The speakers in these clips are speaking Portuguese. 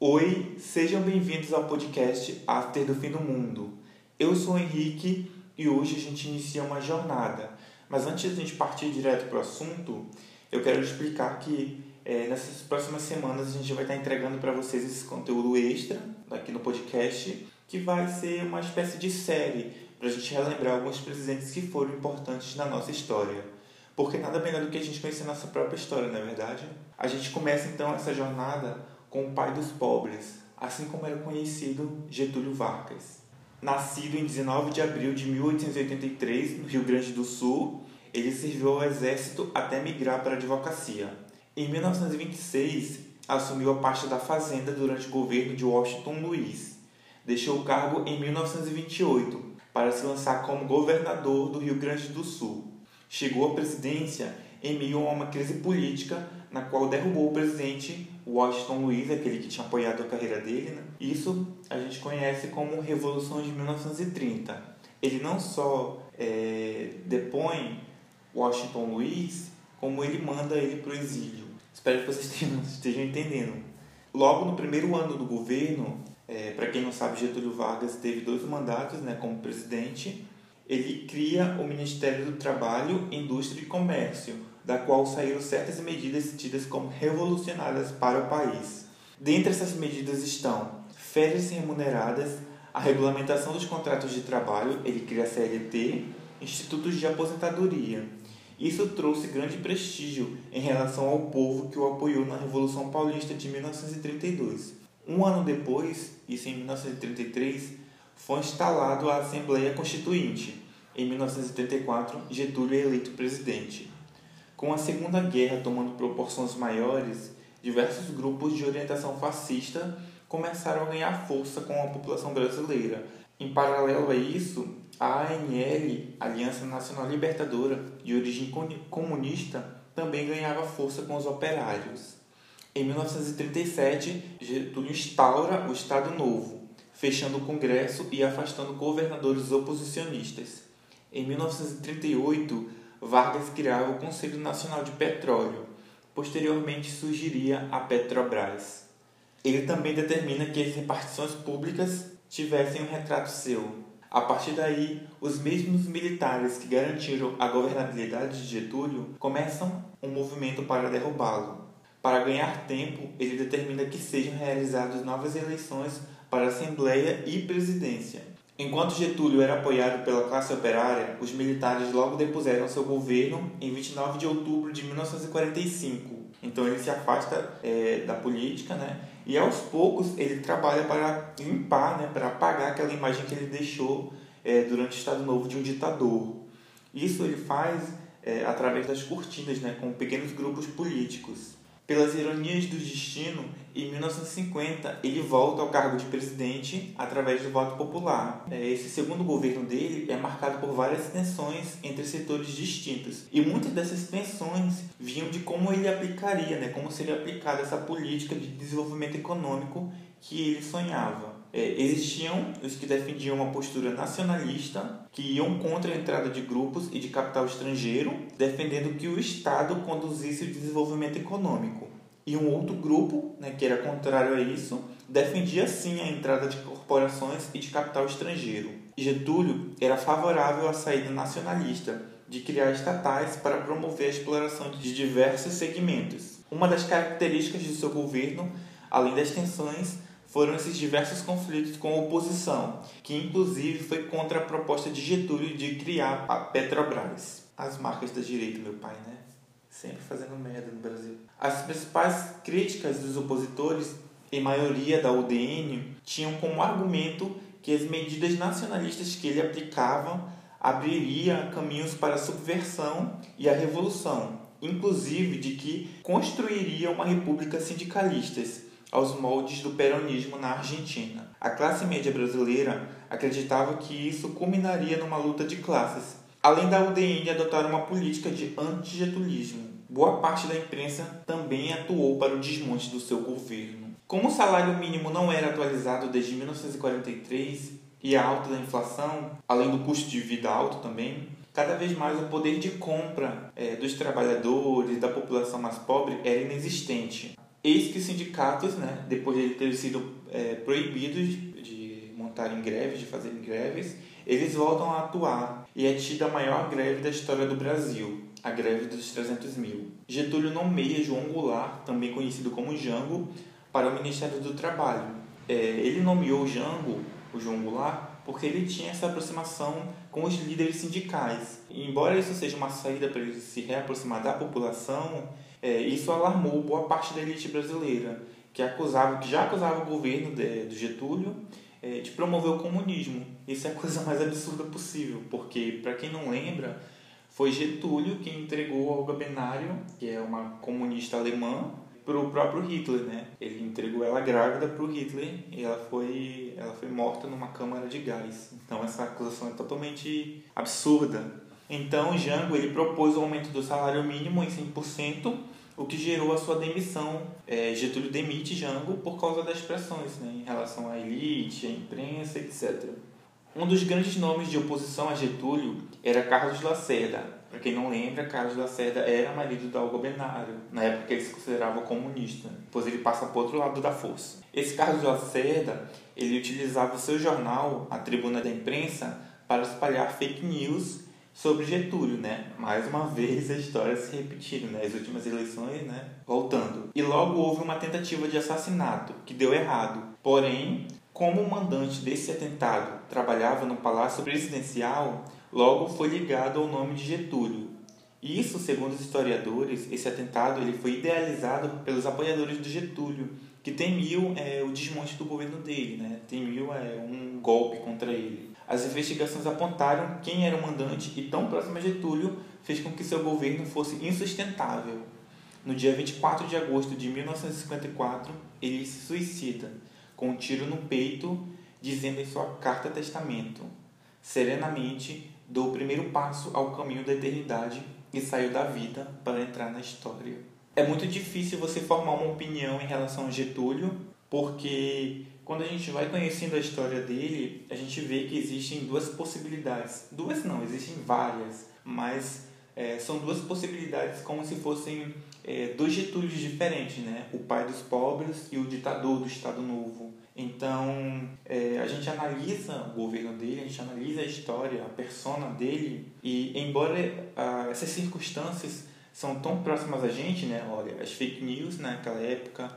Oi, sejam bem-vindos ao podcast After do Fim do Mundo. Eu sou o Henrique e hoje a gente inicia uma jornada. Mas antes de a gente partir direto para o assunto, eu quero explicar que é, nessas próximas semanas a gente vai estar entregando para vocês esse conteúdo extra aqui no podcast, que vai ser uma espécie de série para a gente relembrar alguns presidentes que foram importantes na nossa história. Porque nada melhor do que a gente conhecer nossa própria história, não é verdade? A gente começa então essa jornada com o pai dos pobres, assim como era conhecido Getúlio Vargas. Nascido em 19 de abril de 1883, no Rio Grande do Sul, ele serviu ao exército até migrar para a advocacia. Em 1926, assumiu a pasta da Fazenda durante o governo de Washington Luiz. Deixou o cargo em 1928 para se lançar como governador do Rio Grande do Sul. Chegou à presidência em meio a uma crise política na qual derrubou o presidente Washington Luiz, aquele que tinha apoiado a carreira dele. Né? Isso a gente conhece como Revolução de 1930. Ele não só é, depõe Washington Luiz, como ele manda ele para o exílio. Espero que vocês estejam, estejam entendendo. Logo no primeiro ano do governo, é, para quem não sabe, Getúlio Vargas teve dois mandatos né, como presidente. Ele cria o Ministério do Trabalho, Indústria e Comércio, da qual saíram certas medidas tidas como revolucionárias para o país. Dentre essas medidas estão férias remuneradas, a regulamentação dos contratos de trabalho, ele cria a CLT, institutos de aposentadoria. Isso trouxe grande prestígio em relação ao povo que o apoiou na Revolução Paulista de 1932. Um ano depois, isso em 1933, foi instalado a Assembleia Constituinte. Em 1934, Getúlio é eleito presidente. Com a Segunda Guerra tomando proporções maiores, diversos grupos de orientação fascista começaram a ganhar força com a população brasileira. Em paralelo a isso, a ANL, Aliança Nacional Libertadora, de origem comunista, também ganhava força com os operários. Em 1937, Getúlio instaura o Estado Novo, fechando o Congresso e afastando governadores oposicionistas. Em 1938, Vargas criava o Conselho Nacional de Petróleo. Posteriormente surgiria a Petrobras. Ele também determina que as repartições públicas tivessem um retrato seu. A partir daí, os mesmos militares que garantiram a governabilidade de Getúlio começam um movimento para derrubá-lo. Para ganhar tempo, ele determina que sejam realizadas novas eleições para Assembleia e Presidência. Enquanto Getúlio era apoiado pela classe operária, os militares logo depuseram seu governo em 29 de outubro de 1945. Então ele se afasta é, da política, né? E aos poucos ele trabalha para limpar, né? Para apagar aquela imagem que ele deixou é, durante o Estado Novo de um ditador. Isso ele faz é, através das cortinas, né? Com pequenos grupos políticos. Pelas ironias do destino, em 1950 ele volta ao cargo de presidente através do voto popular. É, esse segundo governo dele é marcado por várias tensões entre setores distintos e muitas dessas tensões vinham de como ele aplicaria, né, como seria aplicada essa política de desenvolvimento econômico que ele sonhava é, existiam os que defendiam uma postura nacionalista, que iam contra a entrada de grupos e de capital estrangeiro, defendendo que o Estado conduzisse o desenvolvimento econômico. E um outro grupo, né, que era contrário a isso, defendia sim a entrada de corporações e de capital estrangeiro. Getúlio era favorável à saída nacionalista, de criar estatais para promover a exploração de diversos segmentos. Uma das características de seu governo, além das tensões, foram esses diversos conflitos com a oposição, que inclusive foi contra a proposta de Getúlio de criar a Petrobras. As marcas da direita, meu pai, né? Sempre fazendo merda no Brasil. As principais críticas dos opositores, em maioria da UDN, tinham como argumento que as medidas nacionalistas que ele aplicava abriria caminhos para a subversão e a revolução, inclusive de que construiria uma república sindicalistas aos moldes do peronismo na Argentina. A classe média brasileira acreditava que isso culminaria numa luta de classes, além da UDN adotar uma política de antigetulismo. Boa parte da imprensa também atuou para o desmonte do seu governo. Como o salário mínimo não era atualizado desde 1943 e a alta da inflação, além do custo de vida alto também, cada vez mais o poder de compra é, dos trabalhadores, da população mais pobre, era inexistente. Eis que os sindicatos, né, depois de terem sido é, proibidos de montarem greves, de fazerem greves, eles voltam a atuar e é tida a maior greve da história do Brasil, a greve dos 300 mil. Getúlio nomeia João Goulart, também conhecido como Jango, para o Ministério do Trabalho. É, ele nomeou Jango, o João Goulart, porque ele tinha essa aproximação com os líderes sindicais. Embora isso seja uma saída para ele se reaproximar da população, é, isso alarmou boa parte da elite brasileira, que acusava, que já acusava o governo de, do Getúlio é, de promover o comunismo. Isso é a coisa mais absurda possível, porque, para quem não lembra, foi Getúlio quem entregou Olga Benário, que é uma comunista alemã, para o próprio Hitler, né? Ele entregou ela grávida para o Hitler e ela foi, ela foi morta numa câmara de gás. Então essa acusação é totalmente absurda. Então Jango ele propôs o aumento do salário mínimo em 100%, o que gerou a sua demissão. É, Getúlio demite Jango por causa das pressões né, em relação à elite, à imprensa, etc. Um dos grandes nomes de oposição a Getúlio era Carlos Lacerda. Para quem não lembra, Carlos Lacerda era marido da Olga Benário, na época ele se considerava comunista. Depois ele passa para outro lado da força. Esse Carlos Lacerda, ele utilizava seu jornal, a Tribuna da Imprensa, para espalhar fake news sobre Getúlio, né? Mais uma vez a história se repetindo, né? As últimas eleições, né? Voltando. E logo houve uma tentativa de assassinato, que deu errado. Porém, como o mandante desse atentado trabalhava no Palácio Presidencial, logo foi ligado ao nome de Getúlio. Isso, segundo os historiadores, esse atentado ele foi idealizado pelos apoiadores do Getúlio, que temiam é, o desmonte do governo dele, né? temiam é, um golpe contra ele. As investigações apontaram quem era o mandante e tão próximo a Getúlio fez com que seu governo fosse insustentável. No dia 24 de agosto de 1954, ele se suicida, com um tiro no peito, dizendo em sua carta testamento: Serenamente dou o primeiro passo ao caminho da eternidade e saio da vida para entrar na história. É muito difícil você formar uma opinião em relação a Getúlio, porque quando a gente vai conhecendo a história dele, a gente vê que existem duas possibilidades. Duas não, existem várias, mas é, são duas possibilidades como se fossem é, dois Getúlios diferentes, né? O pai dos pobres e o ditador do Estado Novo. Então, é, a gente analisa o governo dele, a gente analisa a história, a persona dele, e embora ah, essas circunstâncias são tão próximas a gente, né? Olha, as fake news naquela época,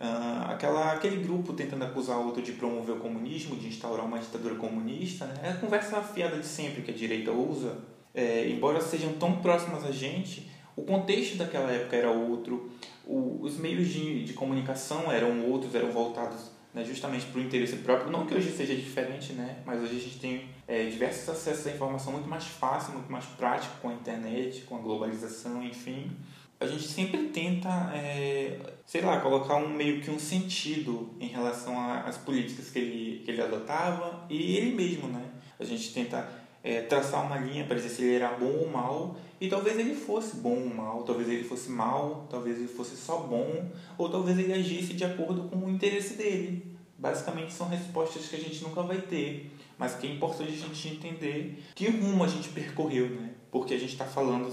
ah, aquela, aquele grupo tentando acusar outro de promover o comunismo, de instaurar uma ditadura comunista, né? é a conversa afiada de sempre que a direita usa. É, embora sejam tão próximas a gente, o contexto daquela época era outro, o, os meios de, de comunicação eram outros, eram voltados né, justamente para o interesse próprio. Não que hoje seja diferente, né? Mas hoje a gente tem é, diversos acessos à informação muito mais fácil, muito mais prático com a internet, com a globalização, enfim. A gente sempre tenta, é, sei lá, colocar um meio que um sentido em relação às políticas que ele, que ele adotava e ele mesmo, né? A gente tenta é, traçar uma linha para dizer se ele era bom ou mal e talvez ele fosse bom ou mal, talvez ele fosse mal, talvez ele fosse só bom, ou talvez ele agisse de acordo com o interesse dele. Basicamente são respostas que a gente nunca vai ter, mas que é importante a gente entender que rumo a gente percorreu, né? Porque a gente está falando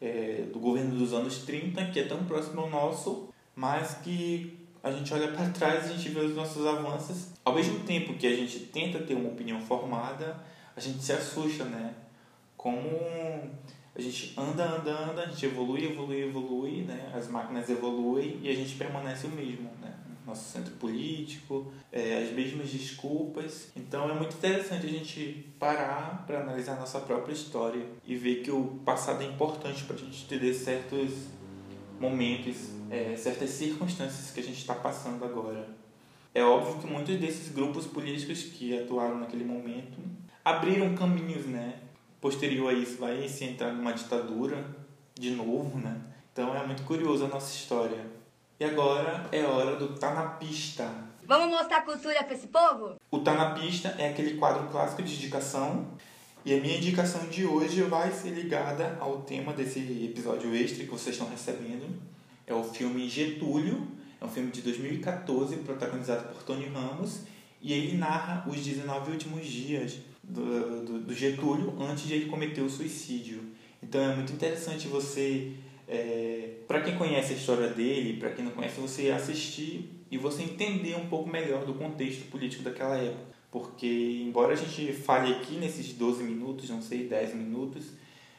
é, do governo dos anos 30, que é tão próximo ao nosso, mas que a gente olha para trás e a gente vê os nossos avanços. Ao mesmo tempo que a gente tenta ter uma opinião formada, a gente se assusta, né? Como a gente anda, anda, anda, a gente evolui, evolui, evolui, né? As máquinas evoluem e a gente permanece o mesmo, né? Nosso centro político, é, as mesmas desculpas. Então é muito interessante a gente parar para analisar nossa própria história e ver que o passado é importante para a gente entender certos momentos, é, certas circunstâncias que a gente está passando agora. É óbvio que muitos desses grupos políticos que atuaram naquele momento abriram caminhos, né? Posterior a isso, vai se entrar numa ditadura de novo, né? Então é muito curioso a nossa história. E agora é hora do Tá na Pista. Vamos mostrar cultura para esse povo? O Tá na Pista é aquele quadro clássico de indicação. E a minha indicação de hoje vai ser ligada ao tema desse episódio extra que vocês estão recebendo. É o filme Getúlio, É um filme de 2014, protagonizado por Tony Ramos, e ele narra os 19 últimos dias do, do, do Getúlio antes de ele cometer o suicídio. Então é muito interessante você, é, para quem conhece a história dele, para quem não conhece, você assistir e você entender um pouco melhor do contexto político daquela época. Porque, embora a gente fale aqui nesses 12 minutos, não sei, 10 minutos,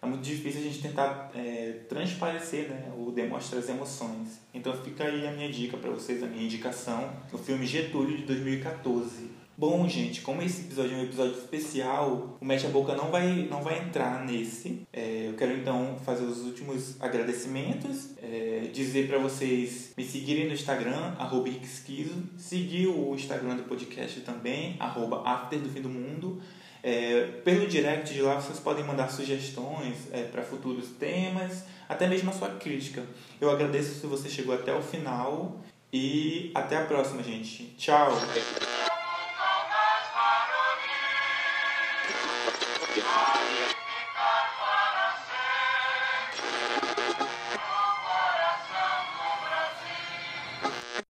é muito difícil a gente tentar é, transparecer né, ou demonstrar as emoções. Então fica aí a minha dica para vocês, a minha indicação, o filme Getúlio de 2014. Bom, gente, como esse episódio é um episódio especial, o Mete a Boca não vai, não vai entrar nesse. É, eu quero então fazer os últimos agradecimentos, é, dizer para vocês me seguirem no Instagram, arroba seguir o Instagram do podcast também, arroba after do fim do mundo. É, pelo direct de lá vocês podem mandar sugestões é, para futuros temas, até mesmo a sua crítica. Eu agradeço se você chegou até o final e até a próxima, gente. Tchau!